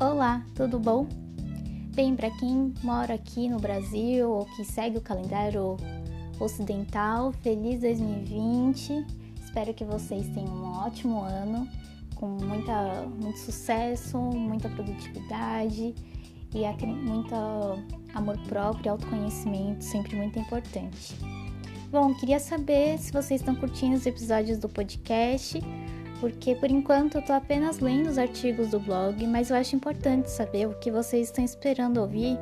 Olá, tudo bom? Bem, para quem mora aqui no Brasil ou que segue o calendário ocidental, feliz 2020. Espero que vocês tenham um ótimo ano com muita, muito sucesso, muita produtividade e muito amor próprio autoconhecimento, sempre muito importante. Bom, queria saber se vocês estão curtindo os episódios do podcast porque por enquanto eu tô apenas lendo os artigos do blog, mas eu acho importante saber o que vocês estão esperando ouvir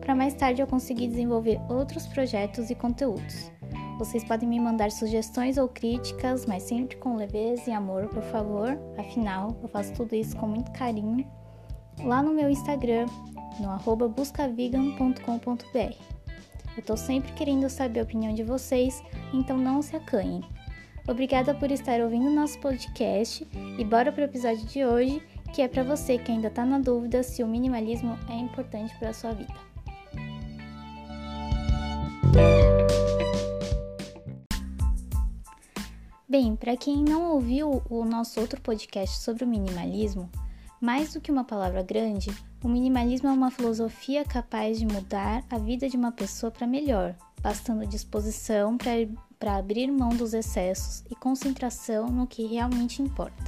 para mais tarde eu conseguir desenvolver outros projetos e conteúdos. Vocês podem me mandar sugestões ou críticas, mas sempre com leveza e amor, por favor. Afinal, eu faço tudo isso com muito carinho lá no meu Instagram, no buscavegan.com.br. Eu tô sempre querendo saber a opinião de vocês, então não se acanhem. Obrigada por estar ouvindo nosso podcast e bora para o episódio de hoje, que é para você que ainda está na dúvida se o minimalismo é importante para a sua vida. Bem, para quem não ouviu o nosso outro podcast sobre o minimalismo, mais do que uma palavra grande, o minimalismo é uma filosofia capaz de mudar a vida de uma pessoa para melhor, bastando disposição para abrir mão dos excessos e concentração no que realmente importa.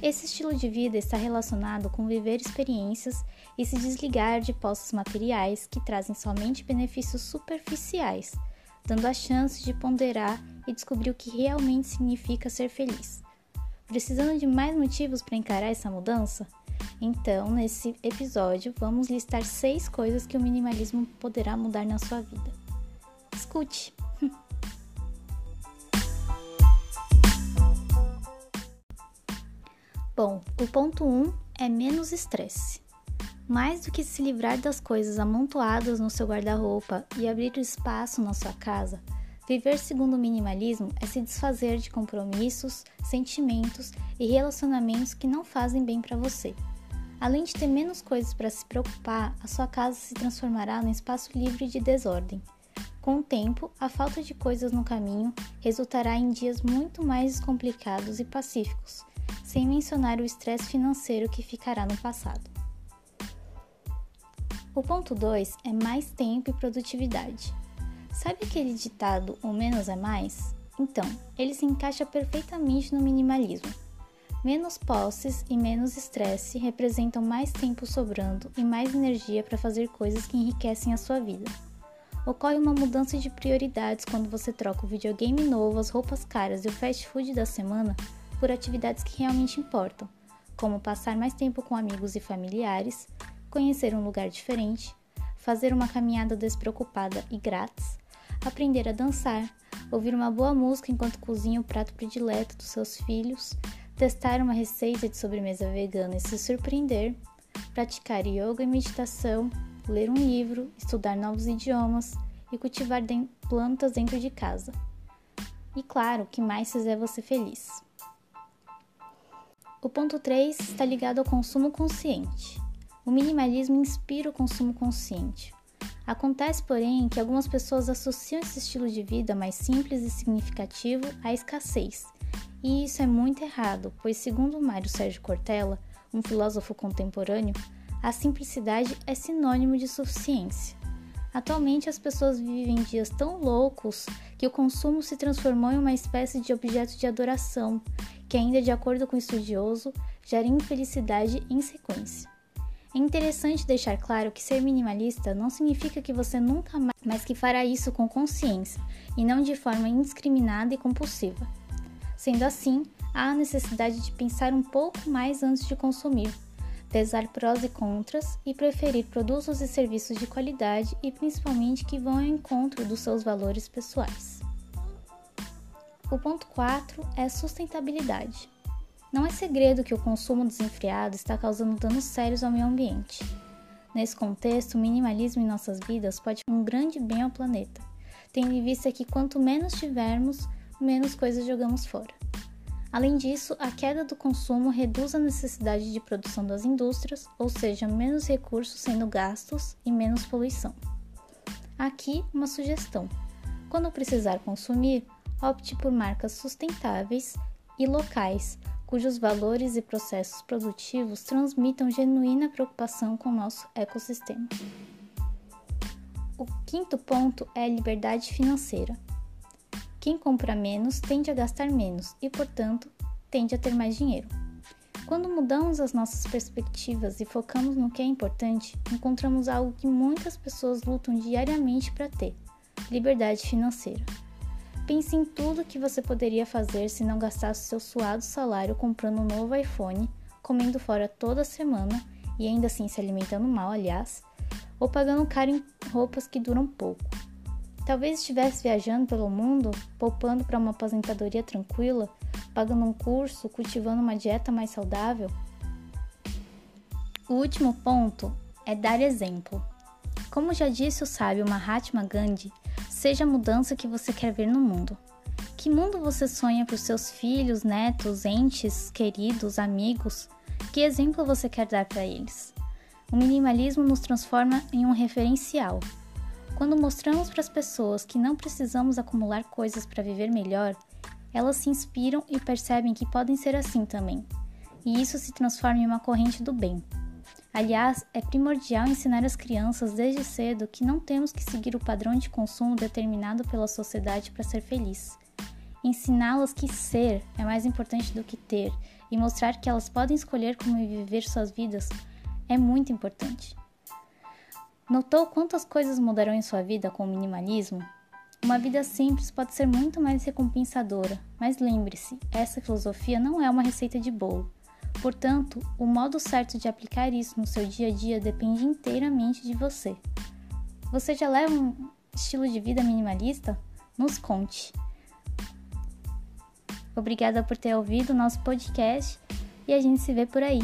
Esse estilo de vida está relacionado com viver experiências e se desligar de posses materiais que trazem somente benefícios superficiais, dando a chance de ponderar e descobrir o que realmente significa ser feliz. Precisando de mais motivos para encarar essa mudança? Então, nesse episódio, vamos listar seis coisas que o minimalismo poderá mudar na sua vida. Escute! Bom, o ponto 1 um é menos estresse. Mais do que se livrar das coisas amontoadas no seu guarda-roupa e abrir espaço na sua casa, viver segundo o minimalismo é se desfazer de compromissos, sentimentos e relacionamentos que não fazem bem para você. Além de ter menos coisas para se preocupar, a sua casa se transformará num espaço livre de desordem. Com o tempo, a falta de coisas no caminho resultará em dias muito mais complicados e pacíficos, sem mencionar o estresse financeiro que ficará no passado. O ponto 2 é mais tempo e produtividade. Sabe aquele ditado o menos é mais? Então, ele se encaixa perfeitamente no minimalismo. Menos posses e menos estresse representam mais tempo sobrando e mais energia para fazer coisas que enriquecem a sua vida. Ocorre uma mudança de prioridades quando você troca o videogame novo, as roupas caras e o fast food da semana por atividades que realmente importam, como passar mais tempo com amigos e familiares, conhecer um lugar diferente, fazer uma caminhada despreocupada e grátis, aprender a dançar, ouvir uma boa música enquanto cozinha o prato predileto dos seus filhos, testar uma receita de sobremesa vegana e se surpreender, praticar yoga e meditação, ler um livro, estudar novos idiomas e cultivar plantas dentro de casa. E claro, o que mais fizer você feliz. O ponto 3 está ligado ao consumo consciente. O minimalismo inspira o consumo consciente. Acontece, porém, que algumas pessoas associam esse estilo de vida mais simples e significativo à escassez e isso é muito errado, pois, segundo Mário Sérgio Cortella, um filósofo contemporâneo, a simplicidade é sinônimo de suficiência. Atualmente, as pessoas vivem dias tão loucos que o consumo se transformou em uma espécie de objeto de adoração, que, ainda de acordo com o estudioso, gera infelicidade em sequência. É interessante deixar claro que ser minimalista não significa que você nunca mais, mas que fará isso com consciência e não de forma indiscriminada e compulsiva. Sendo assim, há a necessidade de pensar um pouco mais antes de consumir, pesar prós e contras e preferir produtos e serviços de qualidade e principalmente que vão ao encontro dos seus valores pessoais. O ponto 4 é sustentabilidade. Não é segredo que o consumo desenfreado está causando danos sérios ao meio ambiente. Nesse contexto, o minimalismo em nossas vidas pode ser um grande bem ao planeta, tendo em vista que quanto menos tivermos, menos coisas jogamos fora. Além disso, a queda do consumo reduz a necessidade de produção das indústrias, ou seja, menos recursos sendo gastos e menos poluição. Aqui, uma sugestão: quando precisar consumir, opte por marcas sustentáveis e locais, cujos valores e processos produtivos transmitam genuína preocupação com o nosso ecossistema. O quinto ponto é a liberdade financeira. Quem compra menos tende a gastar menos e, portanto, tende a ter mais dinheiro. Quando mudamos as nossas perspectivas e focamos no que é importante, encontramos algo que muitas pessoas lutam diariamente para ter: liberdade financeira. Pense em tudo que você poderia fazer se não gastasse seu suado salário comprando um novo iPhone, comendo fora toda semana e ainda assim se alimentando mal, aliás, ou pagando caro em roupas que duram pouco. Talvez estivesse viajando pelo mundo, poupando para uma aposentadoria tranquila pagando um curso, cultivando uma dieta mais saudável? O último ponto é dar exemplo. Como já disse o sábio Mahatma Gandhi, seja a mudança que você quer ver no mundo. Que mundo você sonha para os seus filhos, netos, entes, queridos, amigos? Que exemplo você quer dar para eles? O minimalismo nos transforma em um referencial. Quando mostramos para as pessoas que não precisamos acumular coisas para viver melhor, elas se inspiram e percebem que podem ser assim também, e isso se transforma em uma corrente do bem. Aliás, é primordial ensinar as crianças desde cedo que não temos que seguir o padrão de consumo determinado pela sociedade para ser feliz. Ensiná-las que ser é mais importante do que ter e mostrar que elas podem escolher como viver suas vidas é muito importante. Notou quantas coisas mudarão em sua vida com o minimalismo? Uma vida simples pode ser muito mais recompensadora, mas lembre-se, essa filosofia não é uma receita de bolo. Portanto, o modo certo de aplicar isso no seu dia a dia depende inteiramente de você. Você já leva um estilo de vida minimalista? Nos conte. Obrigada por ter ouvido o nosso podcast e a gente se vê por aí.